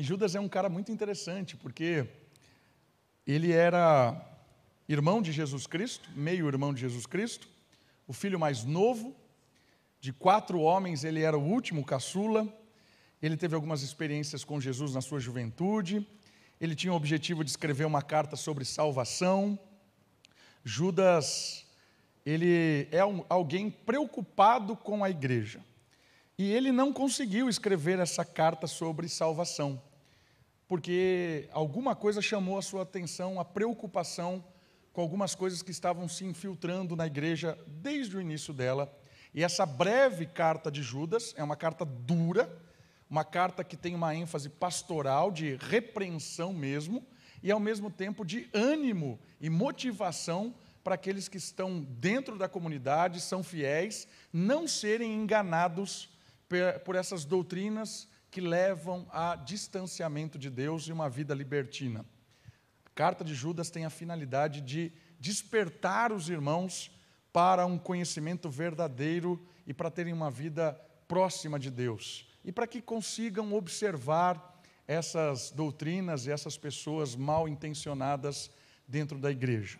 E Judas é um cara muito interessante, porque ele era irmão de Jesus Cristo, meio irmão de Jesus Cristo, o filho mais novo, de quatro homens, ele era o último caçula. Ele teve algumas experiências com Jesus na sua juventude. Ele tinha o objetivo de escrever uma carta sobre salvação. Judas, ele é um, alguém preocupado com a igreja. E ele não conseguiu escrever essa carta sobre salvação, porque alguma coisa chamou a sua atenção, a preocupação com algumas coisas que estavam se infiltrando na igreja desde o início dela. E essa breve carta de Judas é uma carta dura, uma carta que tem uma ênfase pastoral, de repreensão mesmo, e ao mesmo tempo de ânimo e motivação para aqueles que estão dentro da comunidade, são fiéis, não serem enganados por essas doutrinas que levam a distanciamento de Deus e uma vida libertina. A carta de Judas tem a finalidade de despertar os irmãos para um conhecimento verdadeiro e para terem uma vida próxima de Deus. E para que consigam observar essas doutrinas e essas pessoas mal intencionadas dentro da igreja.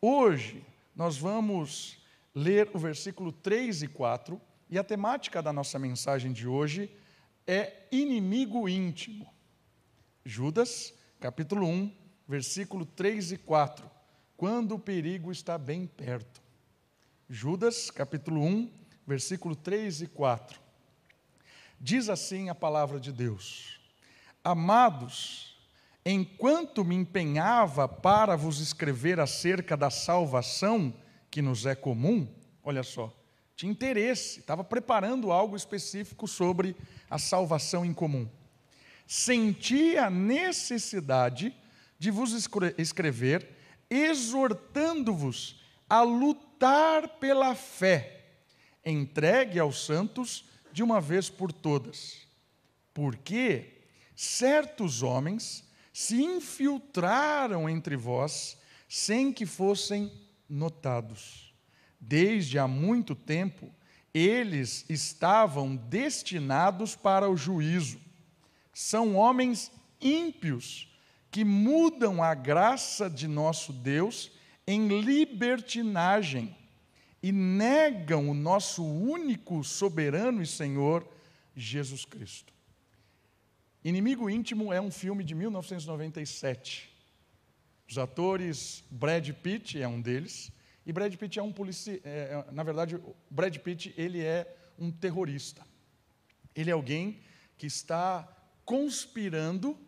Hoje, nós vamos ler o versículo 3 e 4, e a temática da nossa mensagem de hoje é inimigo íntimo. Judas, capítulo 1, versículo 3 e 4. Quando o perigo está bem perto. Judas, capítulo 1, versículo 3 e 4. Diz assim a palavra de Deus: Amados, enquanto me empenhava para vos escrever acerca da salvação que nos é comum, olha só, tinha interesse, estava preparando algo específico sobre a salvação em comum. Senti a necessidade de vos escrever, exortando-vos a lutar pela fé, entregue aos santos de uma vez por todas. Porque certos homens se infiltraram entre vós sem que fossem notados. Desde há muito tempo, eles estavam destinados para o juízo. São homens ímpios que mudam a graça de nosso Deus em libertinagem e negam o nosso único soberano e Senhor, Jesus Cristo. Inimigo Íntimo é um filme de 1997. Os atores, Brad Pitt é um deles, e Brad Pitt é um policial, é, é, na verdade, Brad Pitt ele é um terrorista. Ele é alguém que está conspirando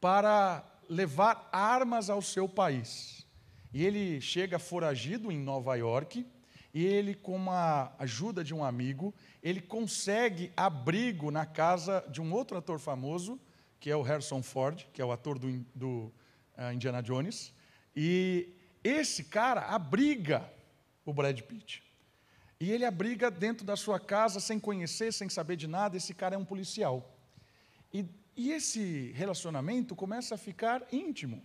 para levar armas ao seu país. E ele chega foragido em Nova York, e ele, com a ajuda de um amigo, ele consegue abrigo na casa de um outro ator famoso, que é o Harrison Ford, que é o ator do, do uh, Indiana Jones. E esse cara abriga o Brad Pitt. E ele abriga dentro da sua casa, sem conhecer, sem saber de nada. Esse cara é um policial. E, e esse relacionamento começa a ficar íntimo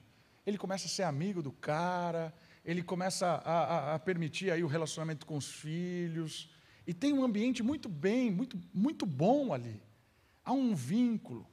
ele começa a ser amigo do cara, ele começa a, a, a, permitir aí o relacionamento com os filhos, e tem um ambiente muito bem, muito, muito bom ali. Há um vínculo.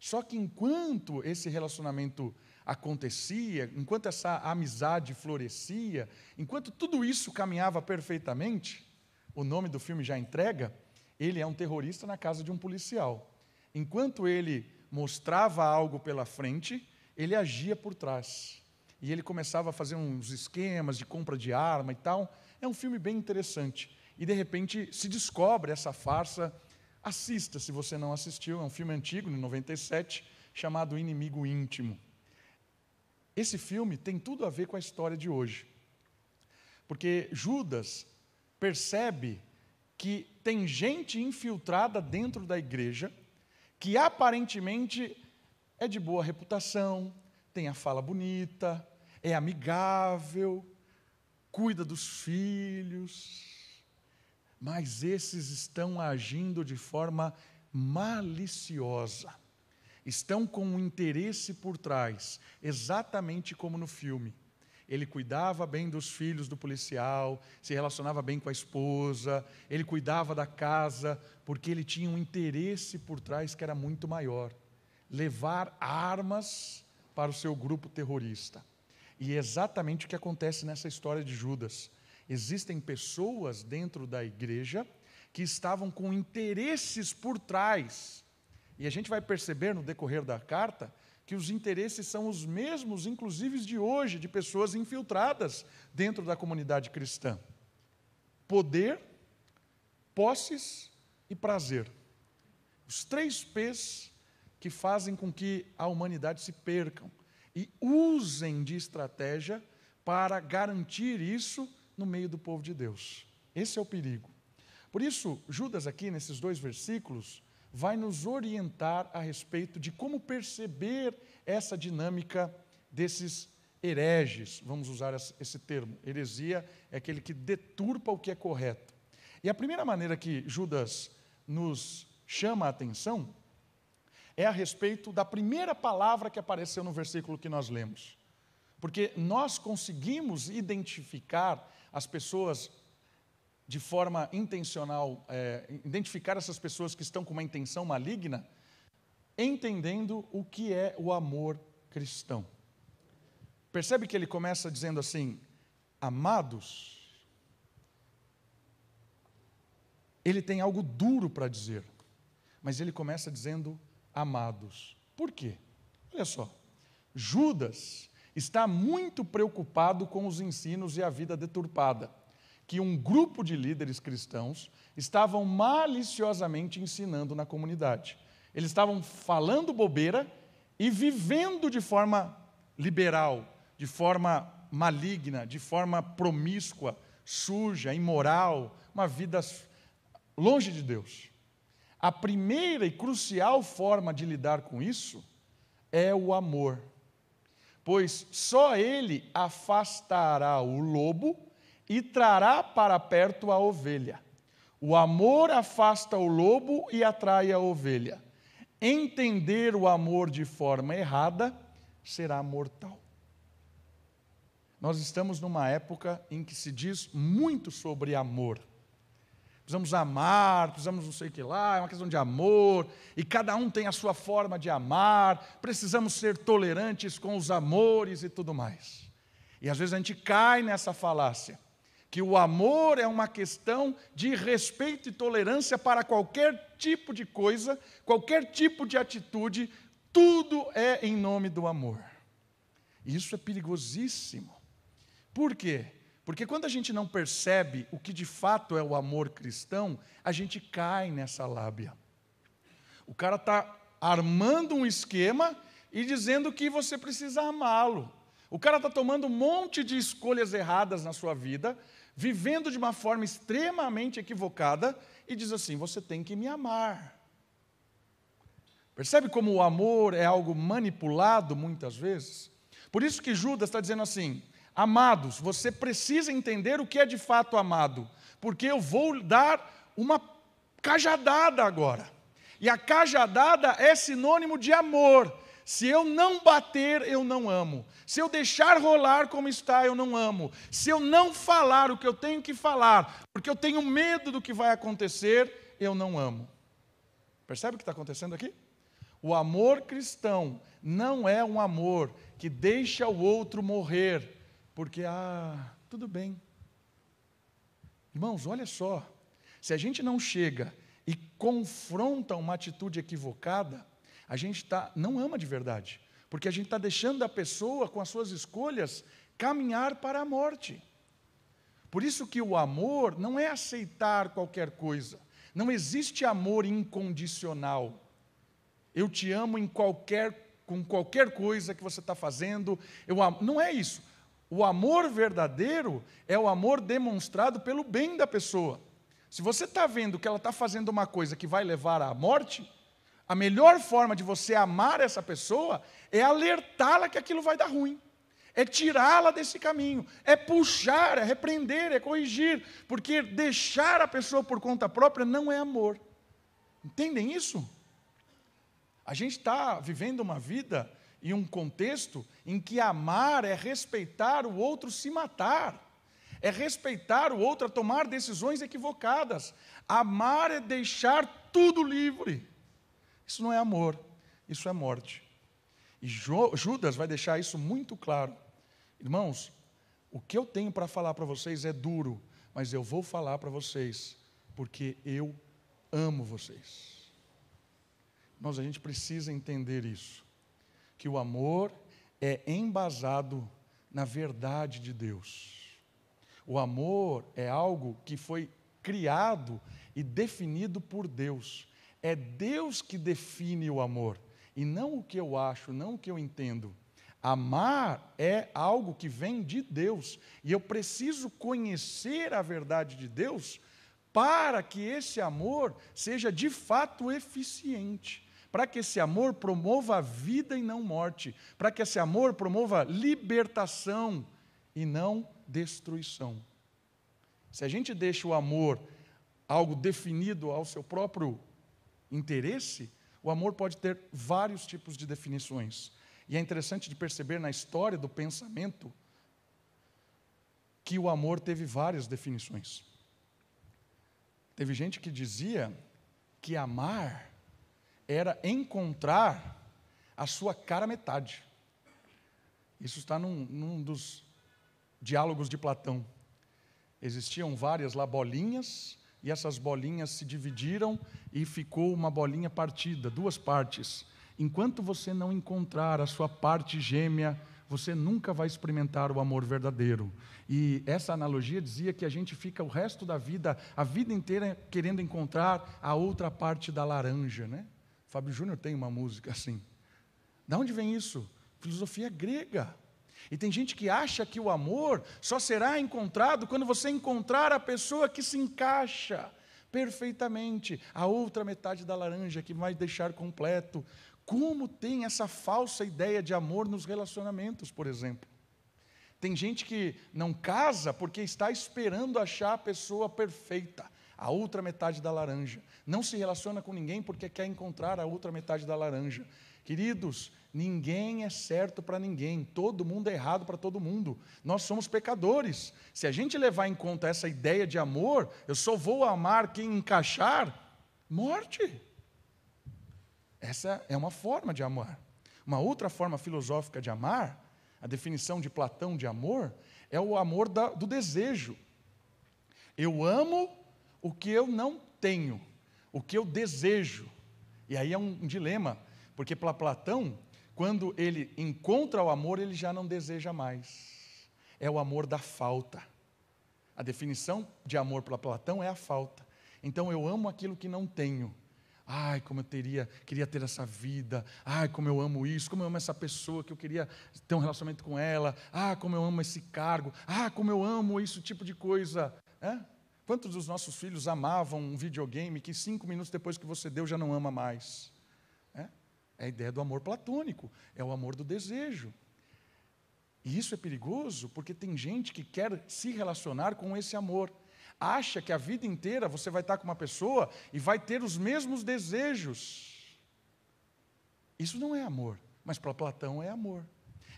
Só que enquanto esse relacionamento acontecia, enquanto essa amizade florescia, enquanto tudo isso caminhava perfeitamente, o nome do filme já entrega, ele é um terrorista na casa de um policial. Enquanto ele mostrava algo pela frente, ele agia por trás. E ele começava a fazer uns esquemas de compra de arma e tal. É um filme bem interessante. E de repente se descobre essa farsa. Assista se você não assistiu, é um filme antigo, de 97, chamado Inimigo Íntimo. Esse filme tem tudo a ver com a história de hoje. Porque Judas percebe que tem gente infiltrada dentro da igreja que aparentemente é de boa reputação, tem a fala bonita, é amigável, cuida dos filhos, mas esses estão agindo de forma maliciosa, estão com um interesse por trás, exatamente como no filme. Ele cuidava bem dos filhos do policial, se relacionava bem com a esposa, ele cuidava da casa, porque ele tinha um interesse por trás que era muito maior levar armas para o seu grupo terrorista. E é exatamente o que acontece nessa história de Judas. Existem pessoas dentro da igreja que estavam com interesses por trás. E a gente vai perceber no decorrer da carta que os interesses são os mesmos, inclusive de hoje, de pessoas infiltradas dentro da comunidade cristã: poder, posses e prazer. Os três P's que fazem com que a humanidade se percam e usem de estratégia para garantir isso no meio do povo de Deus. Esse é o perigo. Por isso, Judas, aqui nesses dois versículos, vai nos orientar a respeito de como perceber essa dinâmica desses hereges, vamos usar esse termo. Heresia é aquele que deturpa o que é correto. E a primeira maneira que Judas nos chama a atenção é a respeito da primeira palavra que apareceu no versículo que nós lemos. Porque nós conseguimos identificar as pessoas de forma intencional, é, identificar essas pessoas que estão com uma intenção maligna, entendendo o que é o amor cristão. Percebe que ele começa dizendo assim: amados. Ele tem algo duro para dizer, mas ele começa dizendo amados. Por quê? Olha só. Judas está muito preocupado com os ensinos e a vida deturpada que um grupo de líderes cristãos estavam maliciosamente ensinando na comunidade. Eles estavam falando bobeira e vivendo de forma liberal, de forma maligna, de forma promíscua, suja, imoral, uma vida longe de Deus. A primeira e crucial forma de lidar com isso é o amor, pois só ele afastará o lobo e trará para perto a ovelha. O amor afasta o lobo e atrai a ovelha. Entender o amor de forma errada será mortal. Nós estamos numa época em que se diz muito sobre amor precisamos amar, precisamos não sei o que lá, é uma questão de amor, e cada um tem a sua forma de amar, precisamos ser tolerantes com os amores e tudo mais. E às vezes a gente cai nessa falácia, que o amor é uma questão de respeito e tolerância para qualquer tipo de coisa, qualquer tipo de atitude, tudo é em nome do amor. Isso é perigosíssimo. Por quê? Porque quando a gente não percebe o que de fato é o amor cristão, a gente cai nessa lábia. O cara está armando um esquema e dizendo que você precisa amá-lo. O cara está tomando um monte de escolhas erradas na sua vida, vivendo de uma forma extremamente equivocada e diz assim: você tem que me amar. Percebe como o amor é algo manipulado muitas vezes? Por isso que Judas está dizendo assim: Amados, você precisa entender o que é de fato amado, porque eu vou dar uma cajadada agora. E a cajadada é sinônimo de amor. Se eu não bater, eu não amo. Se eu deixar rolar como está, eu não amo. Se eu não falar o que eu tenho que falar, porque eu tenho medo do que vai acontecer, eu não amo. Percebe o que está acontecendo aqui? O amor cristão não é um amor que deixa o outro morrer porque, ah, tudo bem. Irmãos, olha só, se a gente não chega e confronta uma atitude equivocada, a gente tá, não ama de verdade, porque a gente está deixando a pessoa, com as suas escolhas, caminhar para a morte. Por isso que o amor não é aceitar qualquer coisa, não existe amor incondicional. Eu te amo em qualquer, com qualquer coisa que você está fazendo, eu amo. não é isso. O amor verdadeiro é o amor demonstrado pelo bem da pessoa. Se você está vendo que ela está fazendo uma coisa que vai levar à morte, a melhor forma de você amar essa pessoa é alertá-la que aquilo vai dar ruim, é tirá-la desse caminho, é puxar, é repreender, é corrigir, porque deixar a pessoa por conta própria não é amor. Entendem isso? A gente está vivendo uma vida e um contexto em que amar é respeitar o outro se matar, é respeitar o outro a tomar decisões equivocadas. Amar é deixar tudo livre. Isso não é amor. isso é morte. E Judas vai deixar isso muito claro. Irmãos, o que eu tenho para falar para vocês é duro, mas eu vou falar para vocês, porque eu amo vocês. Irmãos, a gente precisa entender isso, que o amor é embasado na verdade de Deus. O amor é algo que foi criado e definido por Deus. É Deus que define o amor, e não o que eu acho, não o que eu entendo. Amar é algo que vem de Deus, e eu preciso conhecer a verdade de Deus para que esse amor seja de fato eficiente, para que esse amor promova vida e não morte, para que esse amor promova libertação e não destruição. Se a gente deixa o amor algo definido ao seu próprio interesse, o amor pode ter vários tipos de definições. E é interessante de perceber na história do pensamento que o amor teve várias definições. Teve gente que dizia que amar era encontrar a sua cara metade. Isso está num, num dos diálogos de Platão. Existiam várias lá bolinhas, e essas bolinhas se dividiram e ficou uma bolinha partida, duas partes. Enquanto você não encontrar a sua parte gêmea, você nunca vai experimentar o amor verdadeiro. E essa analogia dizia que a gente fica o resto da vida, a vida inteira, querendo encontrar a outra parte da laranja, né? Fábio Júnior tem uma música assim. Da onde vem isso? Filosofia grega. E tem gente que acha que o amor só será encontrado quando você encontrar a pessoa que se encaixa perfeitamente, a outra metade da laranja que vai deixar completo. Como tem essa falsa ideia de amor nos relacionamentos, por exemplo? Tem gente que não casa porque está esperando achar a pessoa perfeita, a outra metade da laranja. Não se relaciona com ninguém porque quer encontrar a outra metade da laranja. Queridos, ninguém é certo para ninguém, todo mundo é errado para todo mundo. Nós somos pecadores. Se a gente levar em conta essa ideia de amor, eu só vou amar quem encaixar, morte. Essa é uma forma de amar. Uma outra forma filosófica de amar, a definição de Platão de amor, é o amor da, do desejo. Eu amo o que eu não tenho, o que eu desejo. E aí é um, um dilema porque para Platão, quando ele encontra o amor, ele já não deseja mais. É o amor da falta. A definição de amor para Platão é a falta. Então eu amo aquilo que não tenho. Ai, como eu teria, queria ter essa vida. Ai, como eu amo isso, como eu amo essa pessoa que eu queria ter um relacionamento com ela. Ah, como eu amo esse cargo. Ah, como eu amo isso tipo de coisa. É? Quantos dos nossos filhos amavam um videogame que cinco minutos depois que você deu já não ama mais? É a ideia do amor platônico, é o amor do desejo. E isso é perigoso porque tem gente que quer se relacionar com esse amor. Acha que a vida inteira você vai estar com uma pessoa e vai ter os mesmos desejos. Isso não é amor, mas para Platão é amor.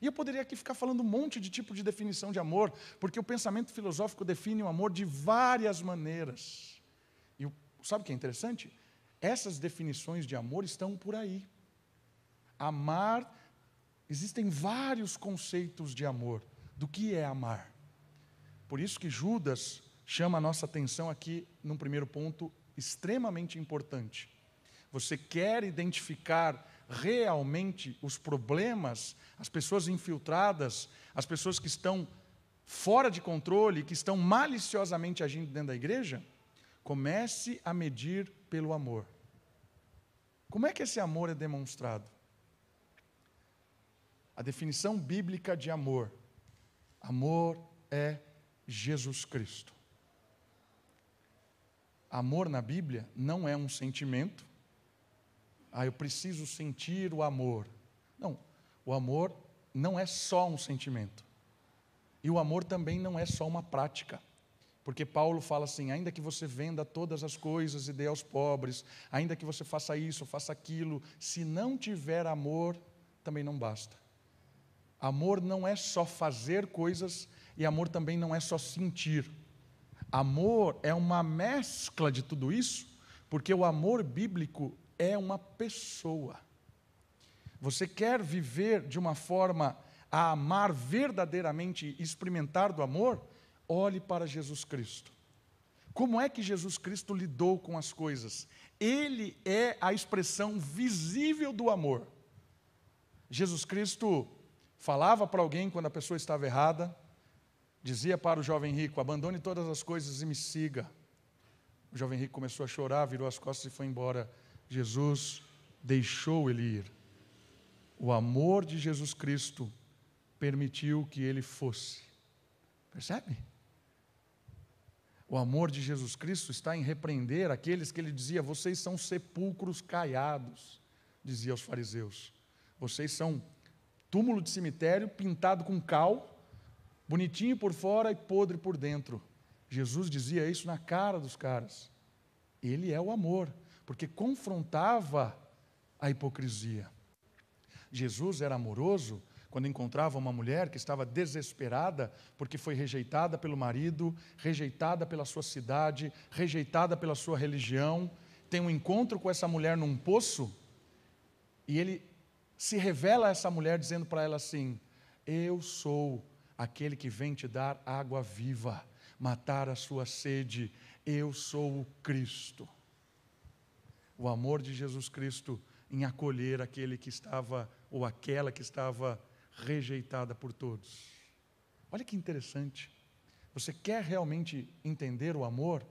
E eu poderia aqui ficar falando um monte de tipo de definição de amor, porque o pensamento filosófico define o amor de várias maneiras. E sabe o que é interessante? Essas definições de amor estão por aí. Amar, existem vários conceitos de amor. Do que é amar? Por isso que Judas chama a nossa atenção aqui num primeiro ponto extremamente importante. Você quer identificar realmente os problemas, as pessoas infiltradas, as pessoas que estão fora de controle, que estão maliciosamente agindo dentro da igreja? Comece a medir pelo amor. Como é que esse amor é demonstrado? A definição bíblica de amor. Amor é Jesus Cristo. Amor na Bíblia não é um sentimento. Ah, eu preciso sentir o amor. Não, o amor não é só um sentimento. E o amor também não é só uma prática. Porque Paulo fala assim: ainda que você venda todas as coisas e dê aos pobres, ainda que você faça isso, faça aquilo, se não tiver amor, também não basta. Amor não é só fazer coisas e amor também não é só sentir. Amor é uma mescla de tudo isso, porque o amor bíblico é uma pessoa. Você quer viver de uma forma a amar verdadeiramente experimentar do amor? Olhe para Jesus Cristo. Como é que Jesus Cristo lidou com as coisas? Ele é a expressão visível do amor. Jesus Cristo falava para alguém quando a pessoa estava errada, dizia para o jovem rico: abandone todas as coisas e me siga. O jovem rico começou a chorar, virou as costas e foi embora. Jesus deixou ele ir. O amor de Jesus Cristo permitiu que ele fosse. Percebe? O amor de Jesus Cristo está em repreender aqueles que ele dizia: vocês são sepulcros caiados, dizia aos fariseus. Vocês são túmulo de cemitério pintado com cal, bonitinho por fora e podre por dentro. Jesus dizia isso na cara dos caras. Ele é o amor, porque confrontava a hipocrisia. Jesus era amoroso quando encontrava uma mulher que estava desesperada porque foi rejeitada pelo marido, rejeitada pela sua cidade, rejeitada pela sua religião, tem um encontro com essa mulher num poço e ele se revela a essa mulher dizendo para ela assim: Eu sou aquele que vem te dar água viva, matar a sua sede, eu sou o Cristo. O amor de Jesus Cristo em acolher aquele que estava, ou aquela que estava rejeitada por todos. Olha que interessante. Você quer realmente entender o amor?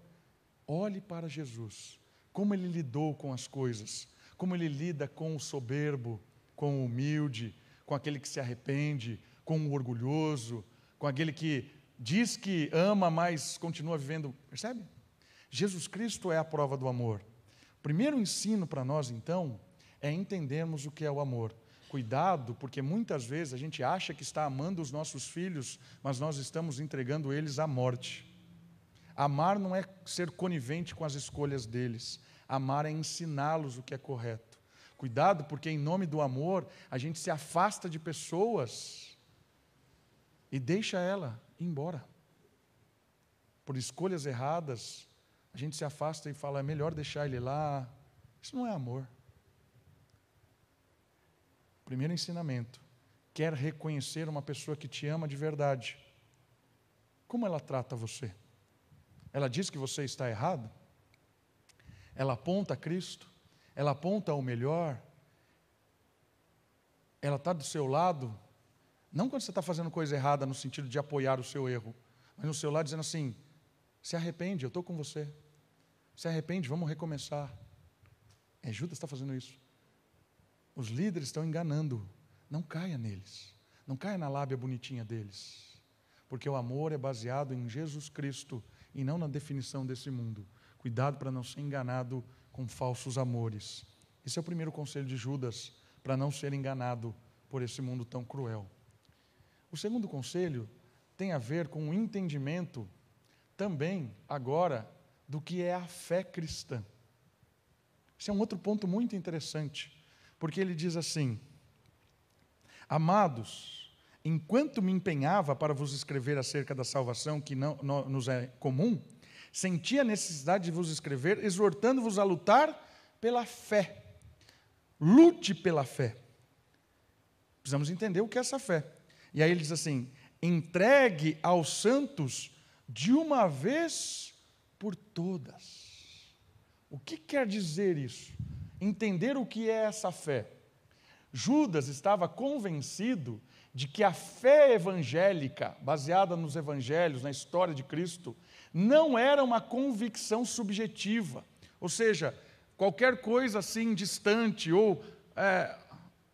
Olhe para Jesus. Como ele lidou com as coisas, como ele lida com o soberbo, com o humilde, com aquele que se arrepende, com o orgulhoso, com aquele que diz que ama, mas continua vivendo. Percebe? Jesus Cristo é a prova do amor. O primeiro ensino para nós, então, é entendermos o que é o amor. Cuidado, porque muitas vezes a gente acha que está amando os nossos filhos, mas nós estamos entregando eles à morte. Amar não é ser conivente com as escolhas deles, amar é ensiná-los o que é correto. Cuidado, porque em nome do amor a gente se afasta de pessoas e deixa ela ir embora. Por escolhas erradas, a gente se afasta e fala: é melhor deixar ele lá. Isso não é amor. Primeiro ensinamento: quer reconhecer uma pessoa que te ama de verdade. Como ela trata você? Ela diz que você está errado? Ela aponta a Cristo? Ela aponta ao melhor? Ela está do seu lado? Não quando você está fazendo coisa errada no sentido de apoiar o seu erro, mas no seu lado dizendo assim: se arrepende, eu estou com você. Se arrepende, vamos recomeçar. É Judas está fazendo isso. Os líderes estão enganando. Não caia neles. Não caia na lábia bonitinha deles. Porque o amor é baseado em Jesus Cristo e não na definição desse mundo. Cuidado para não ser enganado com falsos amores. Esse é o primeiro conselho de Judas, para não ser enganado por esse mundo tão cruel. O segundo conselho tem a ver com o entendimento também, agora, do que é a fé cristã. Esse é um outro ponto muito interessante porque ele diz assim: Amados, enquanto me empenhava para vos escrever acerca da salvação que não, não nos é comum, senti a necessidade de vos escrever, exortando-vos a lutar pela fé. Lute pela fé. Precisamos entender o que é essa fé. E aí ele diz assim: entregue aos santos de uma vez por todas. O que quer dizer isso? entender o que é essa fé. Judas estava convencido de que a fé evangélica, baseada nos evangelhos, na história de Cristo, não era uma convicção subjetiva, ou seja, qualquer coisa assim distante ou é,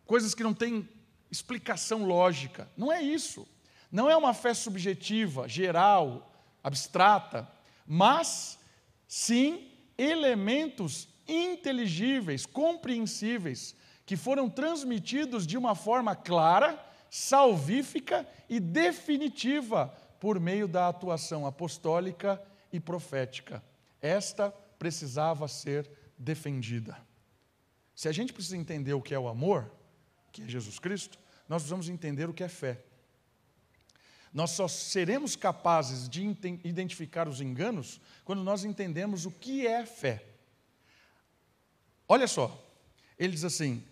coisas que não têm explicação lógica. Não é isso. Não é uma fé subjetiva, geral, abstrata, mas sim elementos inteligíveis, compreensíveis, que foram transmitidos de uma forma clara, salvífica e definitiva por meio da atuação apostólica e profética. Esta precisava ser defendida. Se a gente precisa entender o que é o amor, que é Jesus Cristo, nós precisamos entender o que é fé. Nós só seremos capazes de identificar os enganos quando nós entendemos o que é fé. Olha só, ele diz assim: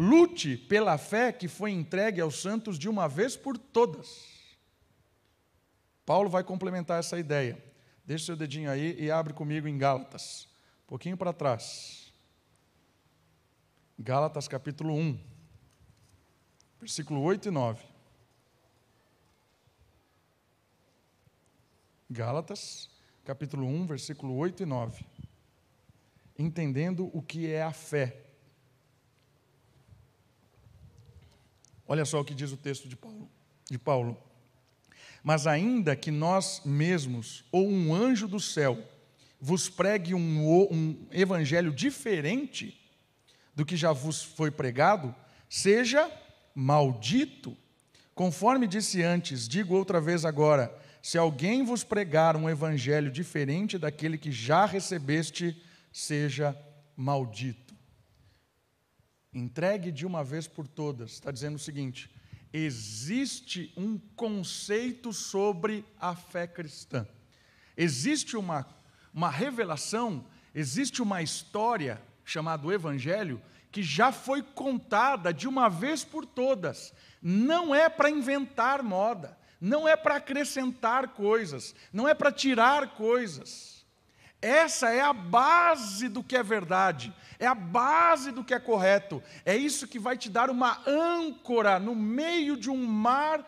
Lute pela fé que foi entregue aos santos de uma vez por todas. Paulo vai complementar essa ideia. Deixa seu dedinho aí e abre comigo em Gálatas. Um pouquinho para trás. Gálatas capítulo 1, versículo 8 e 9. Gálatas, capítulo 1, versículo 8 e 9. Entendendo o que é a fé. Olha só o que diz o texto de Paulo. De Paulo. Mas ainda que nós mesmos, ou um anjo do céu, vos pregue um, um evangelho diferente do que já vos foi pregado, seja maldito. Conforme disse antes, digo outra vez agora: se alguém vos pregar um evangelho diferente daquele que já recebeste, seja maldito entregue de uma vez por todas, está dizendo o seguinte: existe um conceito sobre a fé cristã, existe uma, uma revelação, existe uma história chamada Evangelho que já foi contada de uma vez por todas. Não é para inventar moda, não é para acrescentar coisas, não é para tirar coisas. Essa é a base do que é verdade, é a base do que é correto. É isso que vai te dar uma âncora no meio de um mar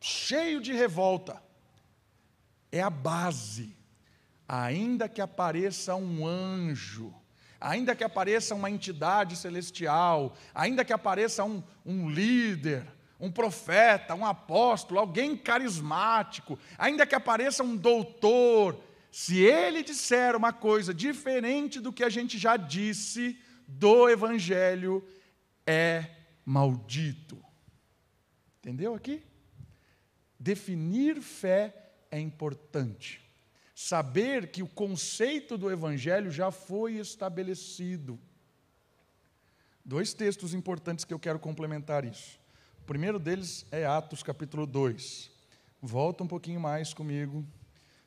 cheio de revolta. É a base. Ainda que apareça um anjo, ainda que apareça uma entidade celestial, ainda que apareça um, um líder, um profeta, um apóstolo, alguém carismático, ainda que apareça um doutor, se ele disser uma coisa diferente do que a gente já disse do Evangelho, é maldito. Entendeu aqui? Definir fé é importante. Saber que o conceito do Evangelho já foi estabelecido. Dois textos importantes que eu quero complementar isso. O primeiro deles é Atos capítulo 2. Volta um pouquinho mais comigo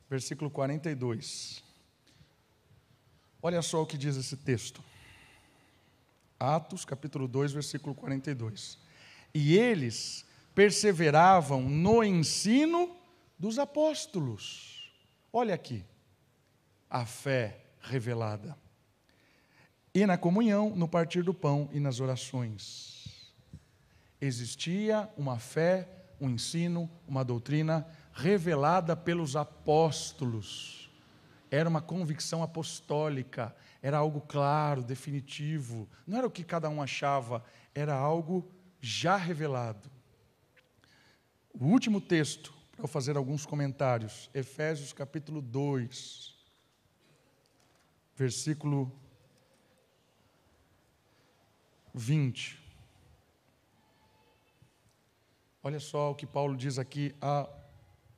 versículo 42. Olha só o que diz esse texto. Atos, capítulo 2, versículo 42. E eles perseveravam no ensino dos apóstolos. Olha aqui, a fé revelada. E na comunhão, no partir do pão e nas orações. Existia uma fé, um ensino, uma doutrina revelada pelos apóstolos. Era uma convicção apostólica, era algo claro, definitivo. Não era o que cada um achava, era algo já revelado. O último texto, para eu fazer alguns comentários, Efésios capítulo 2, versículo 20. Olha só o que Paulo diz aqui a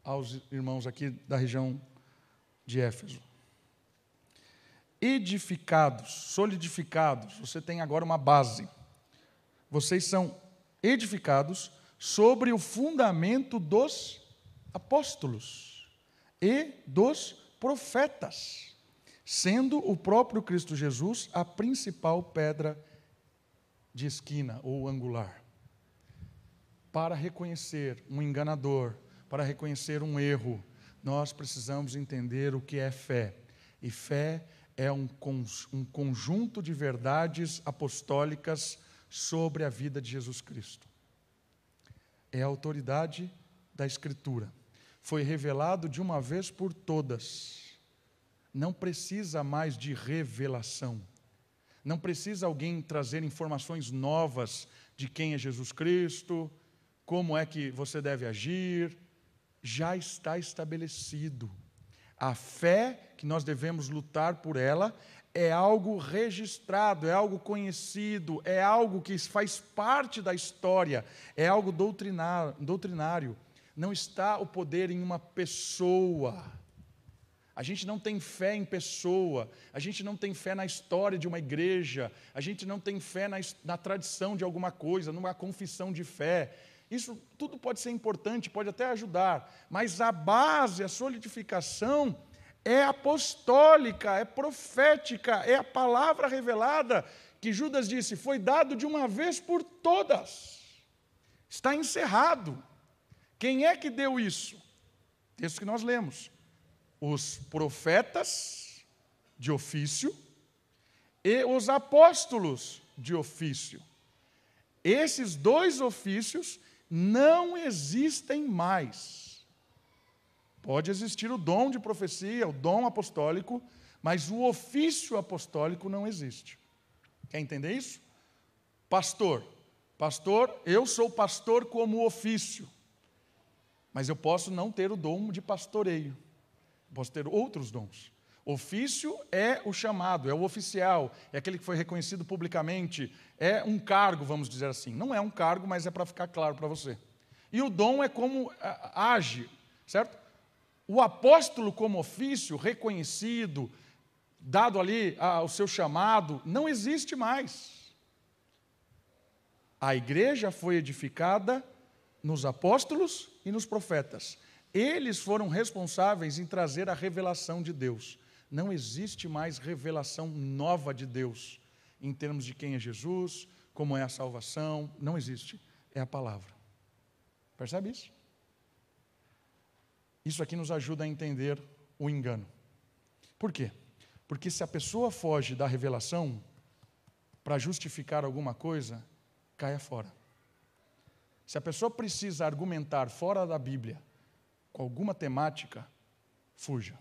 aos irmãos aqui da região de Éfeso. Edificados, solidificados, você tem agora uma base. Vocês são edificados sobre o fundamento dos apóstolos e dos profetas, sendo o próprio Cristo Jesus a principal pedra de esquina ou angular. Para reconhecer um enganador, para reconhecer um erro, nós precisamos entender o que é fé. E fé é um, um conjunto de verdades apostólicas sobre a vida de Jesus Cristo. É a autoridade da Escritura. Foi revelado de uma vez por todas. Não precisa mais de revelação. Não precisa alguém trazer informações novas de quem é Jesus Cristo, como é que você deve agir, já está estabelecido. A fé que nós devemos lutar por ela é algo registrado, é algo conhecido, é algo que faz parte da história, é algo doutrinário. Não está o poder em uma pessoa. A gente não tem fé em pessoa, a gente não tem fé na história de uma igreja, a gente não tem fé na, na tradição de alguma coisa, numa confissão de fé. Isso tudo pode ser importante, pode até ajudar, mas a base, a solidificação é apostólica, é profética, é a palavra revelada que Judas disse: foi dado de uma vez por todas. Está encerrado. Quem é que deu isso? Texto que nós lemos. Os profetas de ofício e os apóstolos de ofício. Esses dois ofícios não existem mais. Pode existir o dom de profecia, o dom apostólico, mas o ofício apostólico não existe. Quer entender isso? Pastor. Pastor, eu sou pastor como ofício, mas eu posso não ter o dom de pastoreio, posso ter outros dons. Ofício é o chamado, é o oficial, é aquele que foi reconhecido publicamente, é um cargo, vamos dizer assim. Não é um cargo, mas é para ficar claro para você. E o dom é como age, certo? O apóstolo, como ofício, reconhecido, dado ali o seu chamado, não existe mais. A igreja foi edificada nos apóstolos e nos profetas. Eles foram responsáveis em trazer a revelação de Deus não existe mais revelação nova de Deus em termos de quem é Jesus, como é a salvação, não existe. É a palavra. Percebe isso? Isso aqui nos ajuda a entender o engano. Por quê? Porque se a pessoa foge da revelação para justificar alguma coisa, caia fora. Se a pessoa precisa argumentar fora da Bíblia com alguma temática, fuja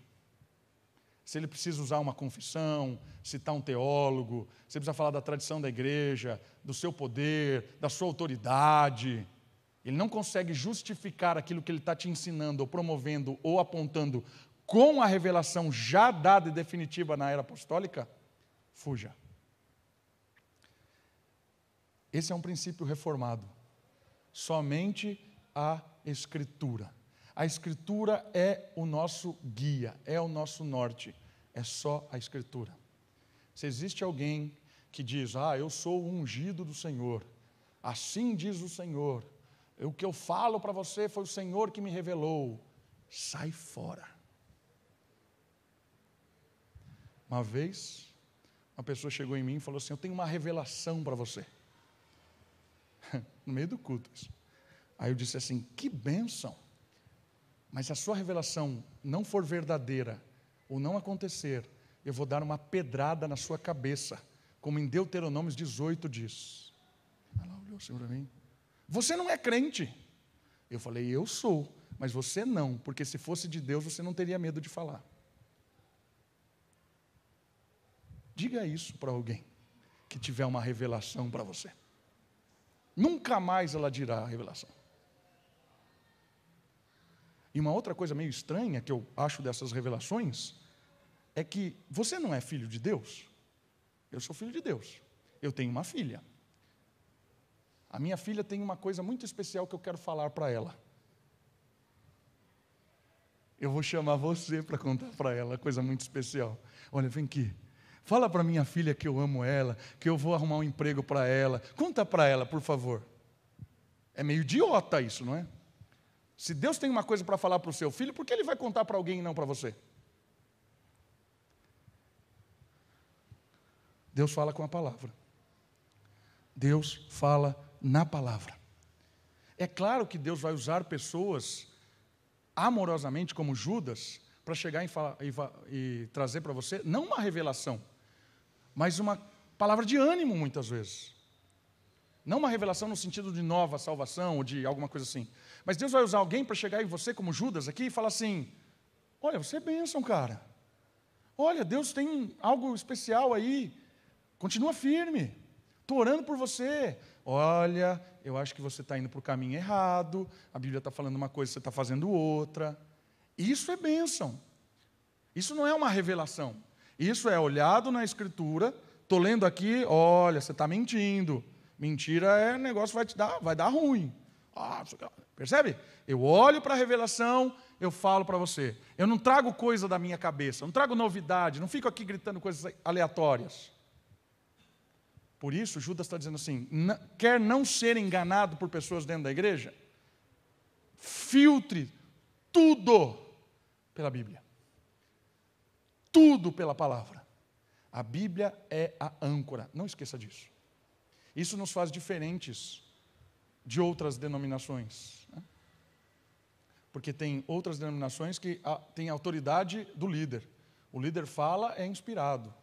se ele precisa usar uma confissão, citar um teólogo, se ele precisa falar da tradição da igreja, do seu poder, da sua autoridade. Ele não consegue justificar aquilo que ele está te ensinando, ou promovendo, ou apontando com a revelação já dada e definitiva na era apostólica, fuja. Esse é um princípio reformado. Somente a Escritura. A Escritura é o nosso guia, é o nosso norte, é só a Escritura. Se existe alguém que diz, ah, eu sou ungido do Senhor, assim diz o Senhor, o que eu falo para você foi o Senhor que me revelou, sai fora. Uma vez, uma pessoa chegou em mim e falou assim: Eu tenho uma revelação para você. no meio do culto. Isso. Aí eu disse assim: Que bênção mas se a sua revelação não for verdadeira ou não acontecer, eu vou dar uma pedrada na sua cabeça, como em Deuteronômio 18 diz. Ela olhou assim para mim. Você não é crente. Eu falei, eu sou, mas você não, porque se fosse de Deus você não teria medo de falar. Diga isso para alguém que tiver uma revelação para você. Nunca mais ela dirá a revelação. E uma outra coisa meio estranha que eu acho dessas revelações é que você não é filho de Deus. Eu sou filho de Deus. Eu tenho uma filha. A minha filha tem uma coisa muito especial que eu quero falar para ela. Eu vou chamar você para contar para ela coisa muito especial. Olha, vem aqui. Fala para minha filha que eu amo ela, que eu vou arrumar um emprego para ela. Conta para ela, por favor. É meio idiota isso, não é? Se Deus tem uma coisa para falar para o seu filho, por que ele vai contar para alguém e não para você? Deus fala com a palavra. Deus fala na palavra. É claro que Deus vai usar pessoas amorosamente, como Judas, para chegar e, falar, e, e trazer para você, não uma revelação, mas uma palavra de ânimo, muitas vezes. Não uma revelação no sentido de nova salvação ou de alguma coisa assim. Mas Deus vai usar alguém para chegar em você, como Judas aqui, e falar assim: Olha, você é bênção, cara. Olha, Deus tem algo especial aí. Continua firme. Estou orando por você. Olha, eu acho que você está indo para o caminho errado. A Bíblia está falando uma coisa, você está fazendo outra. Isso é bênção. Isso não é uma revelação. Isso é olhado na Escritura. Estou lendo aqui, olha, você está mentindo. Mentira é negócio vai te dar, vai dar ruim. Ah, percebe? Eu olho para a revelação, eu falo para você. Eu não trago coisa da minha cabeça, não trago novidade, não fico aqui gritando coisas aleatórias. Por isso, Judas está dizendo assim: quer não ser enganado por pessoas dentro da igreja? Filtre tudo pela Bíblia. Tudo pela palavra. A Bíblia é a âncora, não esqueça disso. Isso nos faz diferentes de outras denominações. Né? Porque tem outras denominações que têm autoridade do líder. O líder fala, é inspirado.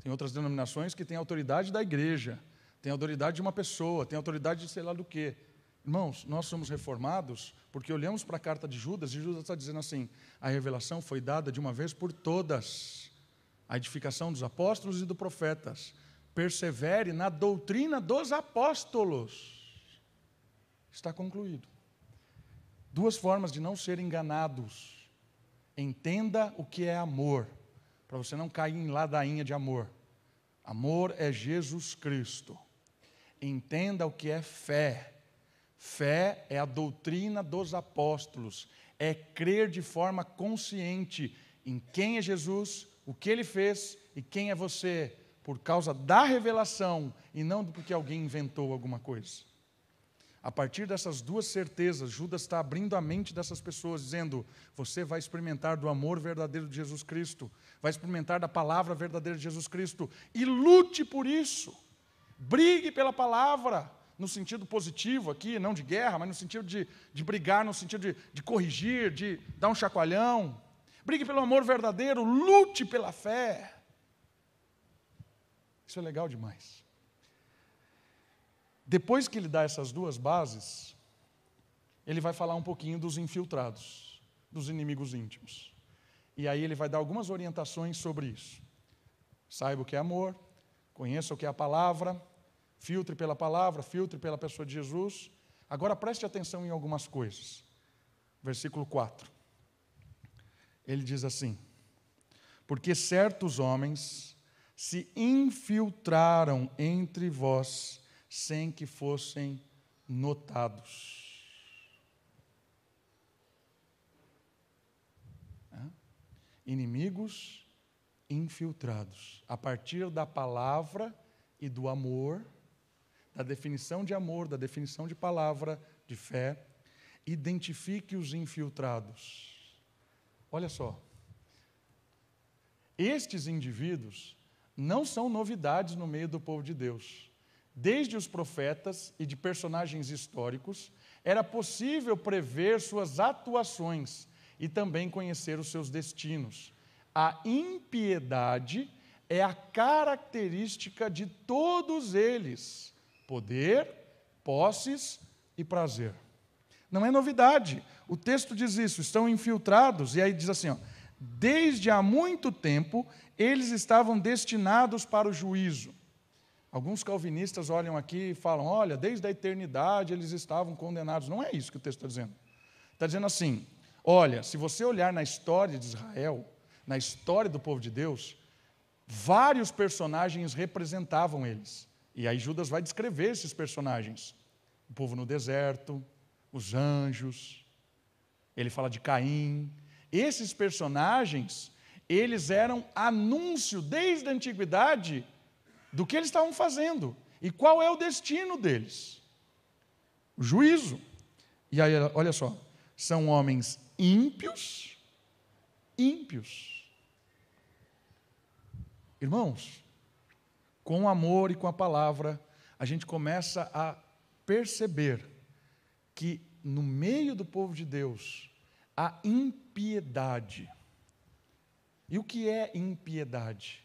Tem outras denominações que têm autoridade da igreja, tem autoridade de uma pessoa, tem autoridade de sei lá do quê. Irmãos, nós somos reformados porque olhamos para a carta de Judas e Judas está dizendo assim: a revelação foi dada de uma vez por todas, a edificação dos apóstolos e dos profetas. Persevere na doutrina dos apóstolos. Está concluído. Duas formas de não ser enganados. Entenda o que é amor para você não cair em ladainha de amor. Amor é Jesus Cristo. Entenda o que é fé. Fé é a doutrina dos apóstolos, é crer de forma consciente em quem é Jesus, o que ele fez e quem é você, por causa da revelação e não porque alguém inventou alguma coisa. A partir dessas duas certezas, Judas está abrindo a mente dessas pessoas, dizendo: você vai experimentar do amor verdadeiro de Jesus Cristo, vai experimentar da palavra verdadeira de Jesus Cristo, e lute por isso. Brigue pela palavra, no sentido positivo aqui, não de guerra, mas no sentido de, de brigar, no sentido de, de corrigir, de dar um chacoalhão. Brigue pelo amor verdadeiro, lute pela fé. Isso é legal demais. Depois que ele dá essas duas bases, ele vai falar um pouquinho dos infiltrados, dos inimigos íntimos. E aí ele vai dar algumas orientações sobre isso. Saiba o que é amor, conheça o que é a palavra, filtre pela palavra, filtre pela pessoa de Jesus. Agora preste atenção em algumas coisas. Versículo 4. Ele diz assim: Porque certos homens se infiltraram entre vós sem que fossem notados. Inimigos infiltrados. A partir da palavra e do amor, da definição de amor, da definição de palavra, de fé, identifique os infiltrados. Olha só. Estes indivíduos não são novidades no meio do povo de Deus desde os profetas e de personagens históricos, era possível prever suas atuações e também conhecer os seus destinos. A impiedade é a característica de todos eles: poder, posses e prazer. Não é novidade. O texto diz isso, estão infiltrados, e aí diz assim: ó, desde há muito tempo eles estavam destinados para o juízo. Alguns calvinistas olham aqui e falam: olha, desde a eternidade eles estavam condenados. Não é isso que o texto está dizendo. Está dizendo assim: olha, se você olhar na história de Israel, na história do povo de Deus, vários personagens representavam eles. E aí Judas vai descrever esses personagens: o povo no deserto, os anjos. Ele fala de Caim. Esses personagens, eles eram anúncio desde a antiguidade do que eles estavam fazendo e qual é o destino deles. O juízo. E aí, olha só, são homens ímpios, ímpios. Irmãos, com o amor e com a palavra, a gente começa a perceber que no meio do povo de Deus há impiedade. E o que é impiedade?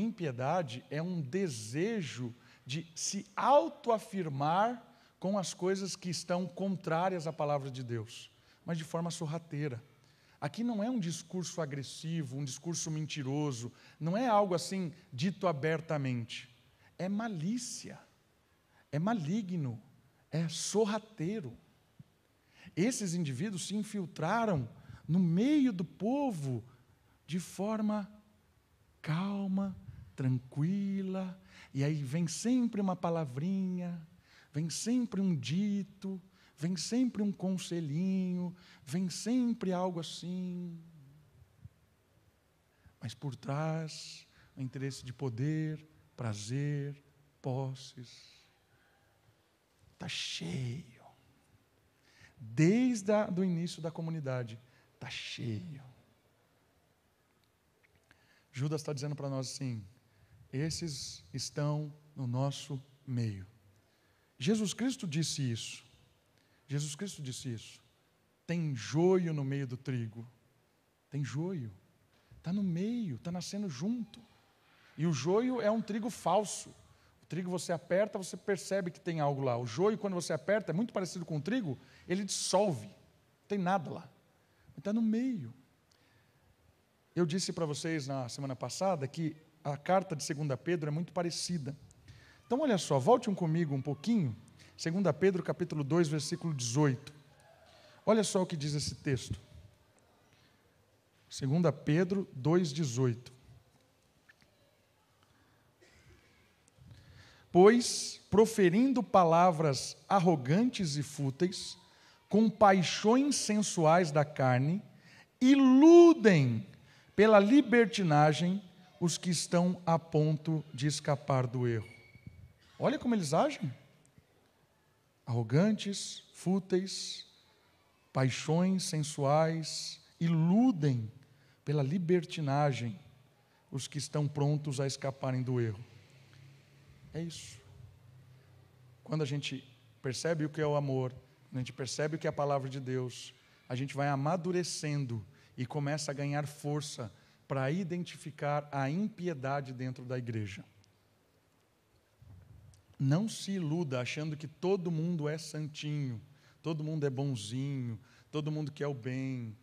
Impiedade é um desejo de se autoafirmar com as coisas que estão contrárias à palavra de Deus, mas de forma sorrateira. Aqui não é um discurso agressivo, um discurso mentiroso, não é algo assim dito abertamente. É malícia, é maligno, é sorrateiro. Esses indivíduos se infiltraram no meio do povo de forma calma, tranquila, e aí vem sempre uma palavrinha, vem sempre um dito, vem sempre um conselhinho, vem sempre algo assim. Mas por trás, o interesse de poder, prazer, posses. Está cheio. Desde o início da comunidade, está cheio. Judas está dizendo para nós assim: esses estão no nosso meio. Jesus Cristo disse isso. Jesus Cristo disse isso. Tem joio no meio do trigo. Tem joio. Está no meio, está nascendo junto. E o joio é um trigo falso. O trigo você aperta, você percebe que tem algo lá. O joio, quando você aperta, é muito parecido com o trigo, ele dissolve. Não tem nada lá. Está no meio. Eu disse para vocês na semana passada que a carta de 2 Pedro é muito parecida. Então, olha só, volte um comigo um pouquinho. 2 Pedro, capítulo 2, versículo 18. Olha só o que diz esse texto. 2 Pedro 2,18. Pois, proferindo palavras arrogantes e fúteis, com paixões sensuais da carne, iludem pela libertinagem os que estão a ponto de escapar do erro. Olha como eles agem: arrogantes, fúteis, paixões sensuais, iludem pela libertinagem os que estão prontos a escaparem do erro. É isso. Quando a gente percebe o que é o amor, quando a gente percebe o que é a palavra de Deus, a gente vai amadurecendo e começa a ganhar força para identificar a impiedade dentro da igreja. Não se iluda achando que todo mundo é santinho, todo mundo é bonzinho, todo mundo quer o bem.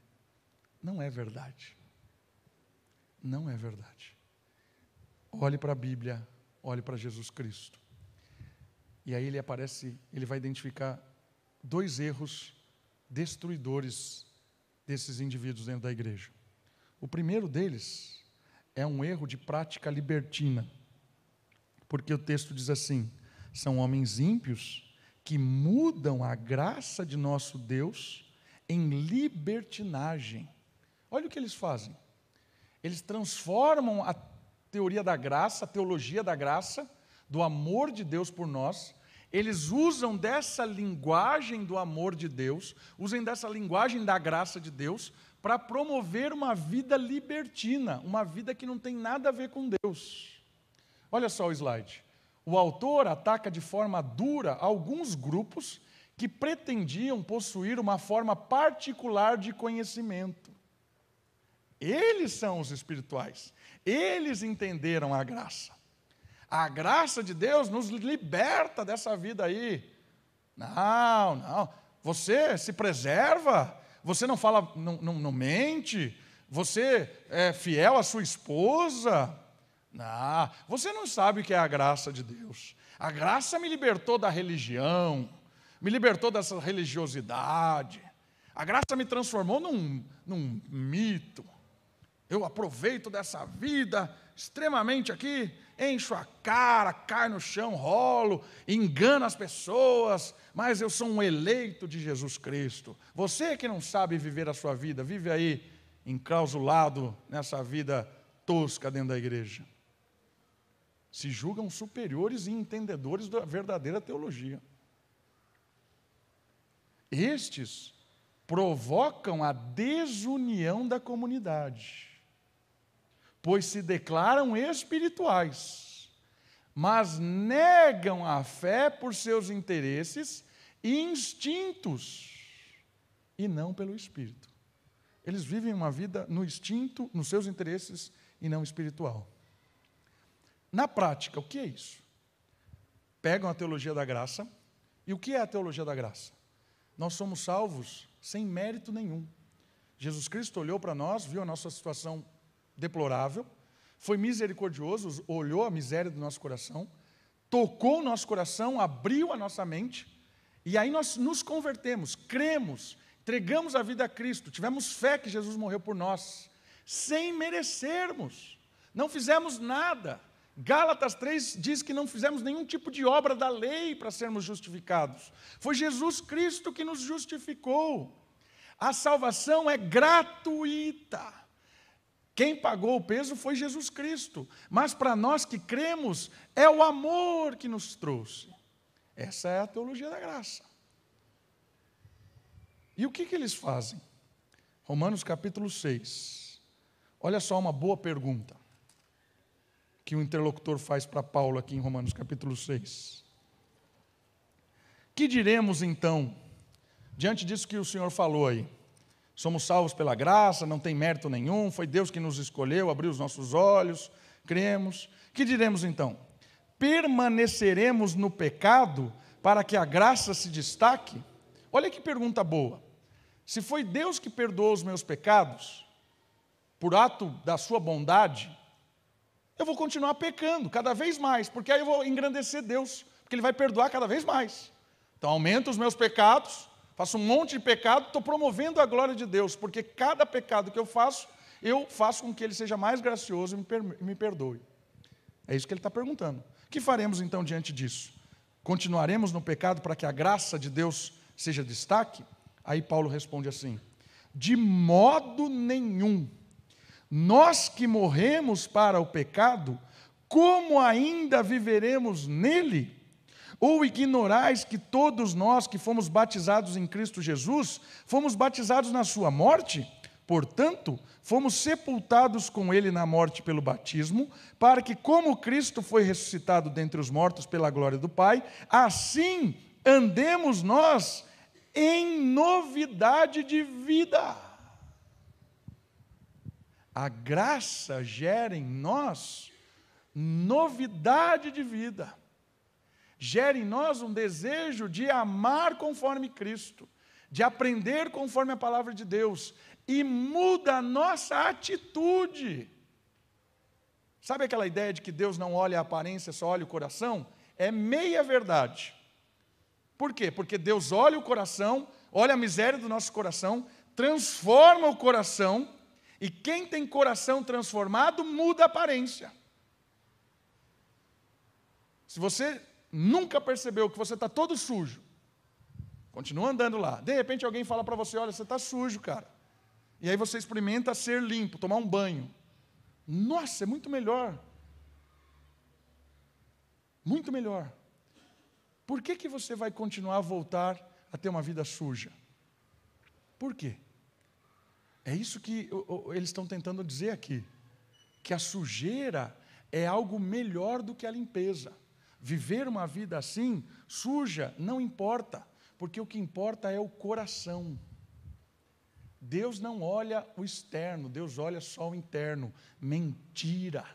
Não é verdade. Não é verdade. Olhe para a Bíblia, olhe para Jesus Cristo. E aí ele aparece, ele vai identificar dois erros destruidores desses indivíduos dentro da igreja. O primeiro deles é um erro de prática libertina, porque o texto diz assim: são homens ímpios que mudam a graça de nosso Deus em libertinagem. Olha o que eles fazem. Eles transformam a teoria da graça, a teologia da graça, do amor de Deus por nós, eles usam dessa linguagem do amor de Deus, usam dessa linguagem da graça de Deus, para promover uma vida libertina, uma vida que não tem nada a ver com Deus. Olha só o slide. O autor ataca de forma dura alguns grupos que pretendiam possuir uma forma particular de conhecimento. Eles são os espirituais. Eles entenderam a graça. A graça de Deus nos liberta dessa vida aí. Não, não. Você se preserva, você não fala, não, não, não mente, você é fiel à sua esposa. Não, você não sabe o que é a graça de Deus. A graça me libertou da religião, me libertou dessa religiosidade. A graça me transformou num, num mito. Eu aproveito dessa vida extremamente aqui, encho a cara, caio no chão, rolo, engano as pessoas, mas eu sou um eleito de Jesus Cristo. Você que não sabe viver a sua vida, vive aí enclausulado nessa vida tosca dentro da igreja. Se julgam superiores e entendedores da verdadeira teologia. Estes provocam a desunião da comunidade pois se declaram espirituais, mas negam a fé por seus interesses e instintos, e não pelo Espírito. Eles vivem uma vida no instinto, nos seus interesses e não espiritual. Na prática, o que é isso? Pegam a teologia da graça, e o que é a teologia da graça? Nós somos salvos sem mérito nenhum. Jesus Cristo olhou para nós, viu a nossa situação deplorável, foi misericordioso, olhou a miséria do nosso coração, tocou o nosso coração, abriu a nossa mente, e aí nós nos convertemos, cremos, entregamos a vida a Cristo, tivemos fé que Jesus morreu por nós, sem merecermos, não fizemos nada. Gálatas 3 diz que não fizemos nenhum tipo de obra da lei para sermos justificados. Foi Jesus Cristo que nos justificou. A salvação é gratuita. Quem pagou o peso foi Jesus Cristo. Mas para nós que cremos, é o amor que nos trouxe. Essa é a teologia da graça. E o que, que eles fazem? Romanos capítulo 6. Olha só uma boa pergunta. que o interlocutor faz para Paulo aqui em Romanos capítulo 6. Que diremos então, diante disso que o Senhor falou aí? Somos salvos pela graça, não tem mérito nenhum, foi Deus que nos escolheu, abriu os nossos olhos, cremos. Que diremos então? Permaneceremos no pecado para que a graça se destaque? Olha que pergunta boa. Se foi Deus que perdoou os meus pecados, por ato da sua bondade, eu vou continuar pecando cada vez mais, porque aí eu vou engrandecer Deus, porque Ele vai perdoar cada vez mais. Então, aumento os meus pecados, faço um monte de pecado, estou promovendo a glória de Deus, porque cada pecado que eu faço, eu faço com que Ele seja mais gracioso e me perdoe. É isso que Ele está perguntando. O que faremos então diante disso? Continuaremos no pecado para que a graça de Deus seja destaque? Aí Paulo responde assim: de modo nenhum. Nós que morremos para o pecado, como ainda viveremos nele? Ou ignorais que todos nós que fomos batizados em Cristo Jesus, fomos batizados na sua morte? Portanto, fomos sepultados com ele na morte pelo batismo, para que, como Cristo foi ressuscitado dentre os mortos pela glória do Pai, assim andemos nós em novidade de vida. A graça gera em nós novidade de vida. Gera em nós um desejo de amar conforme Cristo, de aprender conforme a palavra de Deus e muda a nossa atitude. Sabe aquela ideia de que Deus não olha a aparência, só olha o coração? É meia verdade. Por quê? Porque Deus olha o coração, olha a miséria do nosso coração, transforma o coração, e quem tem coração transformado muda a aparência. Se você nunca percebeu que você está todo sujo, continua andando lá. De repente alguém fala para você: olha, você está sujo, cara. E aí você experimenta ser limpo, tomar um banho. Nossa, é muito melhor. Muito melhor. Por que, que você vai continuar a voltar a ter uma vida suja? Por quê? É isso que eles estão tentando dizer aqui. Que a sujeira é algo melhor do que a limpeza. Viver uma vida assim, suja, não importa, porque o que importa é o coração. Deus não olha o externo, Deus olha só o interno. Mentira.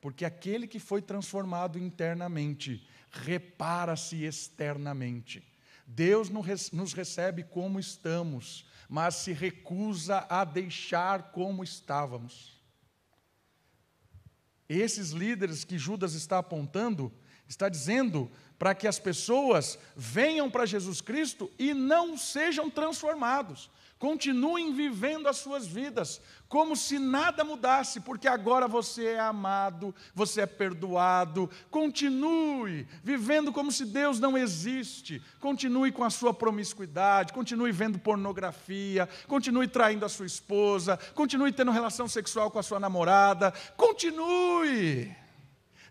Porque aquele que foi transformado internamente repara-se externamente. Deus nos recebe como estamos, mas se recusa a deixar como estávamos. Esses líderes que Judas está apontando, está dizendo para que as pessoas venham para Jesus Cristo e não sejam transformados. Continuem vivendo as suas vidas como se nada mudasse, porque agora você é amado, você é perdoado. Continue vivendo como se Deus não existe. Continue com a sua promiscuidade, continue vendo pornografia, continue traindo a sua esposa, continue tendo relação sexual com a sua namorada. Continue.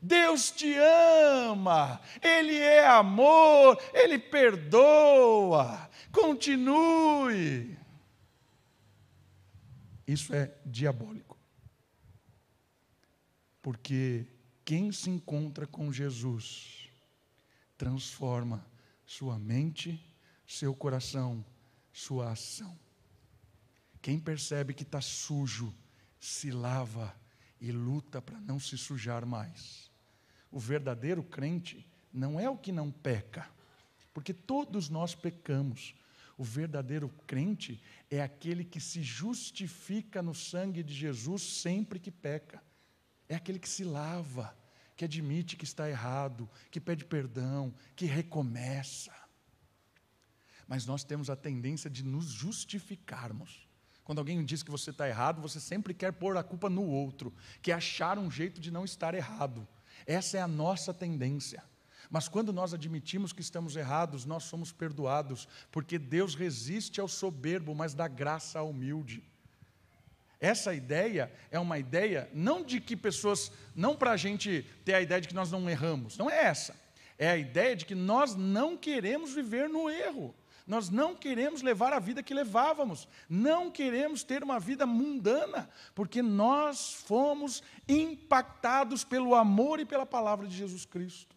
Deus te ama, Ele é amor, Ele perdoa. Continue. Isso é diabólico. Porque quem se encontra com Jesus transforma sua mente, seu coração, sua ação. Quem percebe que está sujo, se lava e luta para não se sujar mais. O verdadeiro crente não é o que não peca, porque todos nós pecamos. O verdadeiro crente é aquele que se justifica no sangue de Jesus sempre que peca. É aquele que se lava, que admite que está errado, que pede perdão, que recomeça. Mas nós temos a tendência de nos justificarmos. Quando alguém diz que você está errado, você sempre quer pôr a culpa no outro, quer achar um jeito de não estar errado. Essa é a nossa tendência. Mas quando nós admitimos que estamos errados, nós somos perdoados, porque Deus resiste ao soberbo, mas dá graça ao humilde. Essa ideia é uma ideia não de que pessoas, não para a gente ter a ideia de que nós não erramos, não é essa. É a ideia de que nós não queremos viver no erro. Nós não queremos levar a vida que levávamos, não queremos ter uma vida mundana, porque nós fomos impactados pelo amor e pela palavra de Jesus Cristo.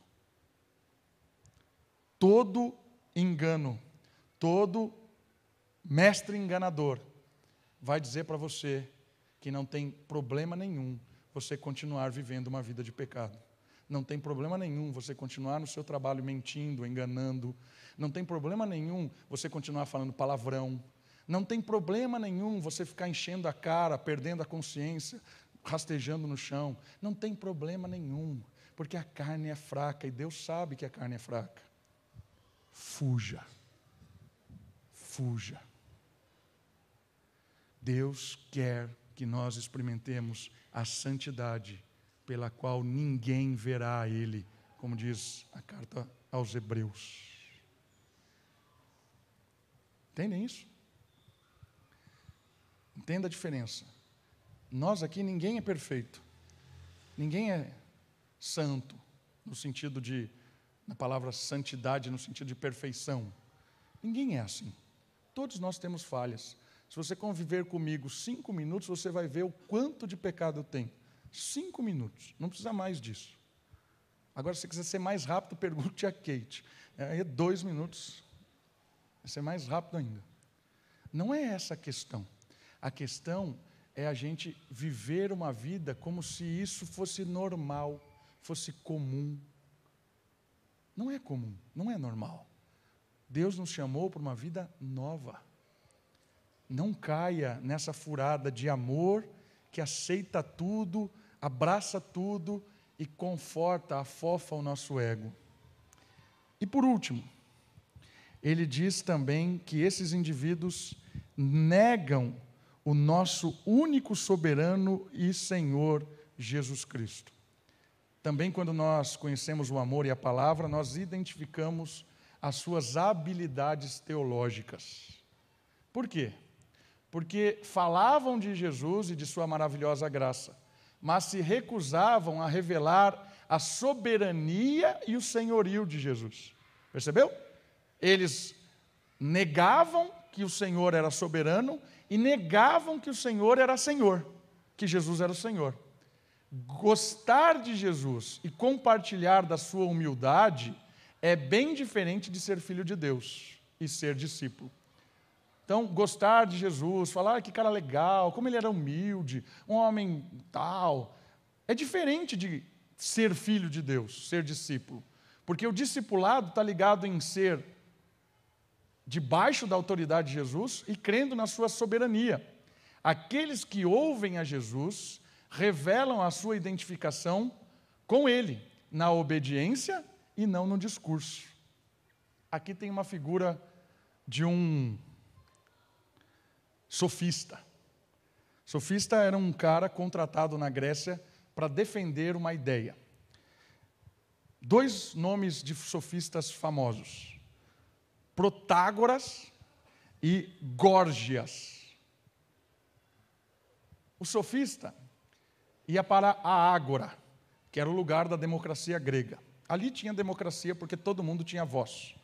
Todo engano, todo mestre enganador vai dizer para você que não tem problema nenhum você continuar vivendo uma vida de pecado. Não tem problema nenhum você continuar no seu trabalho mentindo, enganando. Não tem problema nenhum você continuar falando palavrão. Não tem problema nenhum você ficar enchendo a cara, perdendo a consciência, rastejando no chão. Não tem problema nenhum, porque a carne é fraca e Deus sabe que a carne é fraca. Fuja. Fuja. Deus quer que nós experimentemos a santidade pela qual ninguém verá a Ele, como diz a carta aos Hebreus. Entendem isso? Entenda a diferença. Nós aqui, ninguém é perfeito, ninguém é santo, no sentido de, na palavra santidade, no sentido de perfeição. Ninguém é assim. Todos nós temos falhas. Se você conviver comigo cinco minutos, você vai ver o quanto de pecado eu tenho. Cinco minutos, não precisa mais disso. Agora, se você quiser ser mais rápido, pergunte a Kate. Aí é dois minutos, vai ser mais rápido ainda. Não é essa a questão. A questão é a gente viver uma vida como se isso fosse normal, fosse comum. Não é comum, não é normal. Deus nos chamou para uma vida nova. Não caia nessa furada de amor que aceita tudo, abraça tudo e conforta, afofa o nosso ego. E por último, ele diz também que esses indivíduos negam o nosso único soberano e Senhor Jesus Cristo. Também, quando nós conhecemos o amor e a palavra, nós identificamos as suas habilidades teológicas. Por quê? Porque falavam de Jesus e de sua maravilhosa graça, mas se recusavam a revelar a soberania e o senhorio de Jesus. Percebeu? Eles negavam que o Senhor era soberano e negavam que o Senhor era Senhor, que Jesus era o Senhor. Gostar de Jesus e compartilhar da sua humildade é bem diferente de ser filho de Deus e ser discípulo. Então, gostar de Jesus, falar ah, que cara legal, como ele era humilde, um homem tal, é diferente de ser filho de Deus, ser discípulo. Porque o discipulado está ligado em ser debaixo da autoridade de Jesus e crendo na sua soberania. Aqueles que ouvem a Jesus revelam a sua identificação com Ele, na obediência e não no discurso. Aqui tem uma figura de um sofista. Sofista era um cara contratado na Grécia para defender uma ideia. Dois nomes de sofistas famosos: Protágoras e Górgias. O sofista ia para a Ágora, que era o lugar da democracia grega. Ali tinha democracia porque todo mundo tinha voz.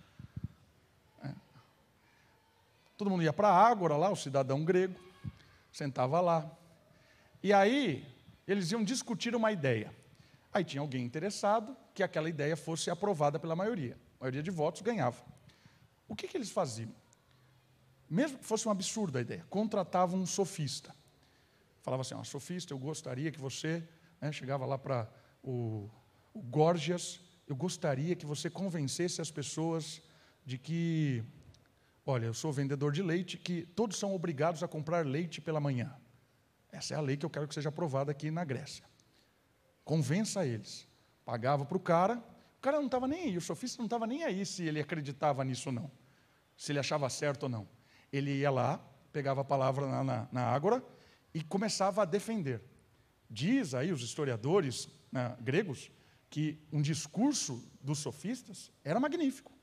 Todo mundo ia para a Ágora lá, o cidadão grego, sentava lá. E aí, eles iam discutir uma ideia. Aí tinha alguém interessado que aquela ideia fosse aprovada pela maioria. A maioria de votos ganhava. O que, que eles faziam? Mesmo que fosse um absurdo a ideia, contratavam um sofista. Falava assim: oh, sofista, eu gostaria que você. Né, chegava lá para o, o Gorgias, eu gostaria que você convencesse as pessoas de que Olha, eu sou vendedor de leite, que todos são obrigados a comprar leite pela manhã. Essa é a lei que eu quero que seja aprovada aqui na Grécia. Convença eles. Pagava para o cara, o cara não estava nem aí, o sofista não estava nem aí se ele acreditava nisso ou não, se ele achava certo ou não. Ele ia lá, pegava a palavra na, na, na ágora e começava a defender. Diz aí os historiadores né, gregos que um discurso dos sofistas era magnífico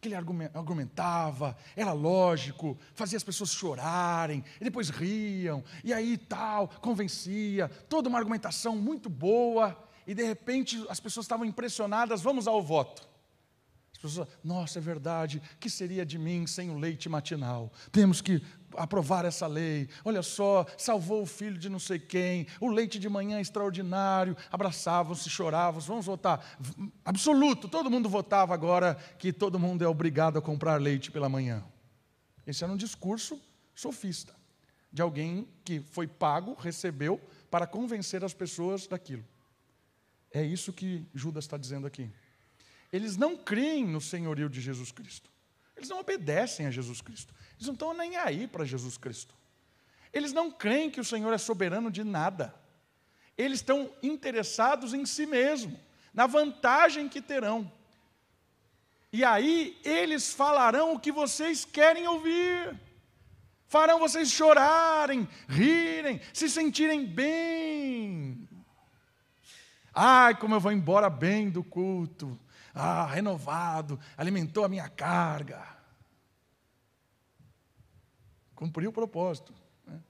que ele argumentava, era lógico, fazia as pessoas chorarem, e depois riam, e aí tal, convencia, toda uma argumentação muito boa, e de repente as pessoas estavam impressionadas, vamos ao voto. As pessoas, nossa, é verdade, que seria de mim sem o leite matinal? Temos que aprovar essa lei. Olha só, salvou o filho de não sei quem, o leite de manhã é extraordinário. Abraçavam-se, choravam, vamos votar. Absoluto, todo mundo votava agora que todo mundo é obrigado a comprar leite pela manhã. Esse era um discurso sofista, de alguém que foi pago, recebeu, para convencer as pessoas daquilo. É isso que Judas está dizendo aqui. Eles não creem no senhorio de Jesus Cristo. Eles não obedecem a Jesus Cristo. Eles não estão nem aí para Jesus Cristo. Eles não creem que o Senhor é soberano de nada. Eles estão interessados em si mesmo, na vantagem que terão. E aí eles falarão o que vocês querem ouvir. Farão vocês chorarem, rirem, se sentirem bem. Ai, como eu vou embora bem do culto. Ah, renovado, alimentou a minha carga. Cumpriu o propósito. Né?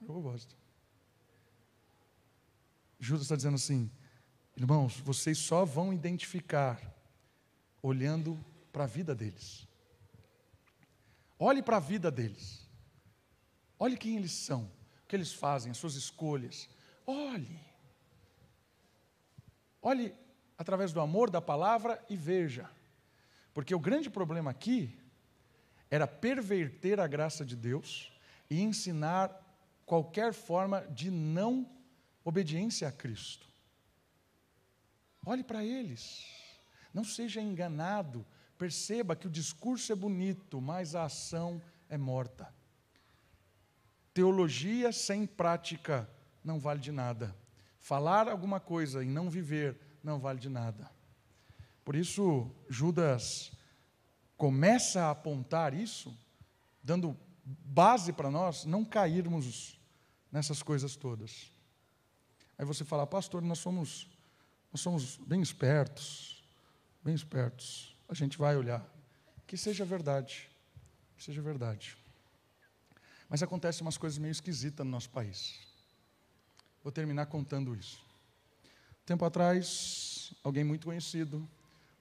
O propósito. Judas está dizendo assim, irmãos, vocês só vão identificar olhando para a vida deles. Olhe para a vida deles. Olhe quem eles são, o que eles fazem, as suas escolhas. Olhe. Olhe através do amor da palavra e veja. Porque o grande problema aqui era perverter a graça de Deus e ensinar qualquer forma de não obediência a Cristo. Olhe para eles. Não seja enganado. Perceba que o discurso é bonito, mas a ação é morta. Teologia sem prática não vale de nada. Falar alguma coisa e não viver não vale de nada. Por isso, Judas começa a apontar isso, dando base para nós não cairmos nessas coisas todas. Aí você fala, pastor, nós somos, nós somos bem espertos, bem espertos. A gente vai olhar. Que seja verdade, que seja verdade. Mas acontecem umas coisas meio esquisitas no nosso país. Vou terminar contando isso. Tempo atrás, alguém muito conhecido,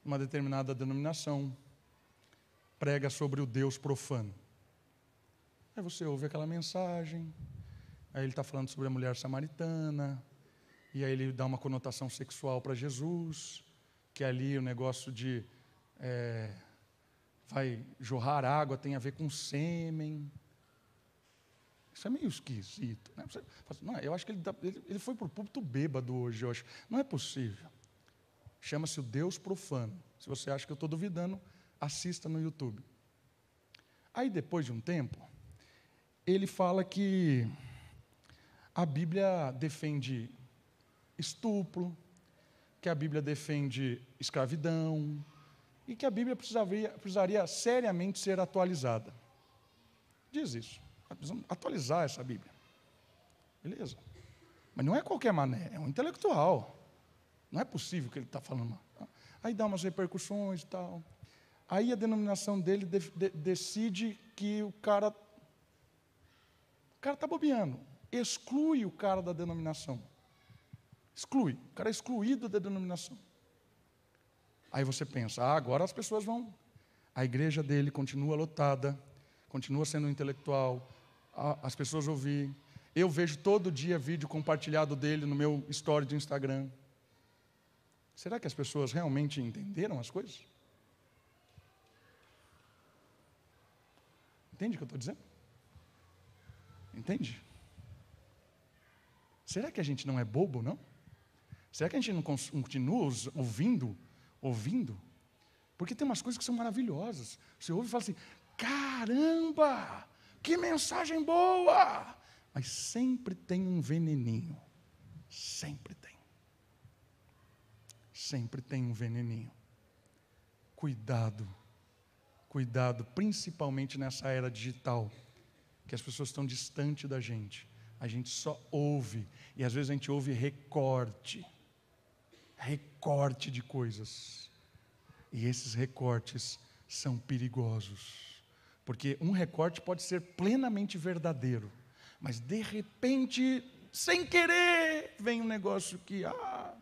uma determinada denominação, prega sobre o Deus profano. Aí você ouve aquela mensagem, aí ele está falando sobre a mulher samaritana, e aí ele dá uma conotação sexual para Jesus, que ali o negócio de é, vai jorrar água tem a ver com sêmen. Isso é meio esquisito. Né? Você, assim, não, eu acho que ele, ele, ele foi para o púlpito bêbado hoje, eu acho. Não é possível. Chama-se o Deus profano. Se você acha que eu estou duvidando, assista no YouTube. Aí, depois de um tempo, ele fala que a Bíblia defende estupro, que a Bíblia defende escravidão, e que a Bíblia precisaria, precisaria seriamente ser atualizada. Diz isso. Precisamos atualizar essa Bíblia. Beleza. Mas não é qualquer maneira, é um intelectual. Não é possível que ele está falando. Aí dá umas repercussões e tal. Aí a denominação dele de, de, decide que o cara. O cara está bobeando. Exclui o cara da denominação. Exclui. O cara é excluído da denominação. Aí você pensa, ah, agora as pessoas vão. A igreja dele continua lotada, continua sendo intelectual, as pessoas ouvir. Eu vejo todo dia vídeo compartilhado dele no meu story de Instagram. Será que as pessoas realmente entenderam as coisas? Entende o que eu estou dizendo? Entende? Será que a gente não é bobo, não? Será que a gente não continua ouvindo, ouvindo? Porque tem umas coisas que são maravilhosas. Você ouve e fala assim: caramba, que mensagem boa! Mas sempre tem um veneninho. Sempre tem. Sempre tem um veneninho. Cuidado. Cuidado, principalmente nessa era digital, que as pessoas estão distante da gente. A gente só ouve, e às vezes a gente ouve recorte recorte de coisas. E esses recortes são perigosos. Porque um recorte pode ser plenamente verdadeiro, mas de repente, sem querer, vem um negócio que. Ah,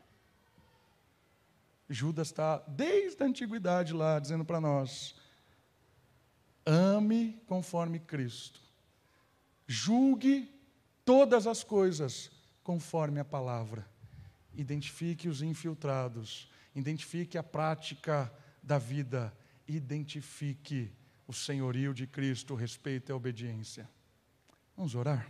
Judas está desde a antiguidade lá dizendo para nós: ame conforme Cristo, julgue todas as coisas conforme a palavra, identifique os infiltrados, identifique a prática da vida, identifique o senhorio de Cristo, o respeito e a obediência. Vamos orar?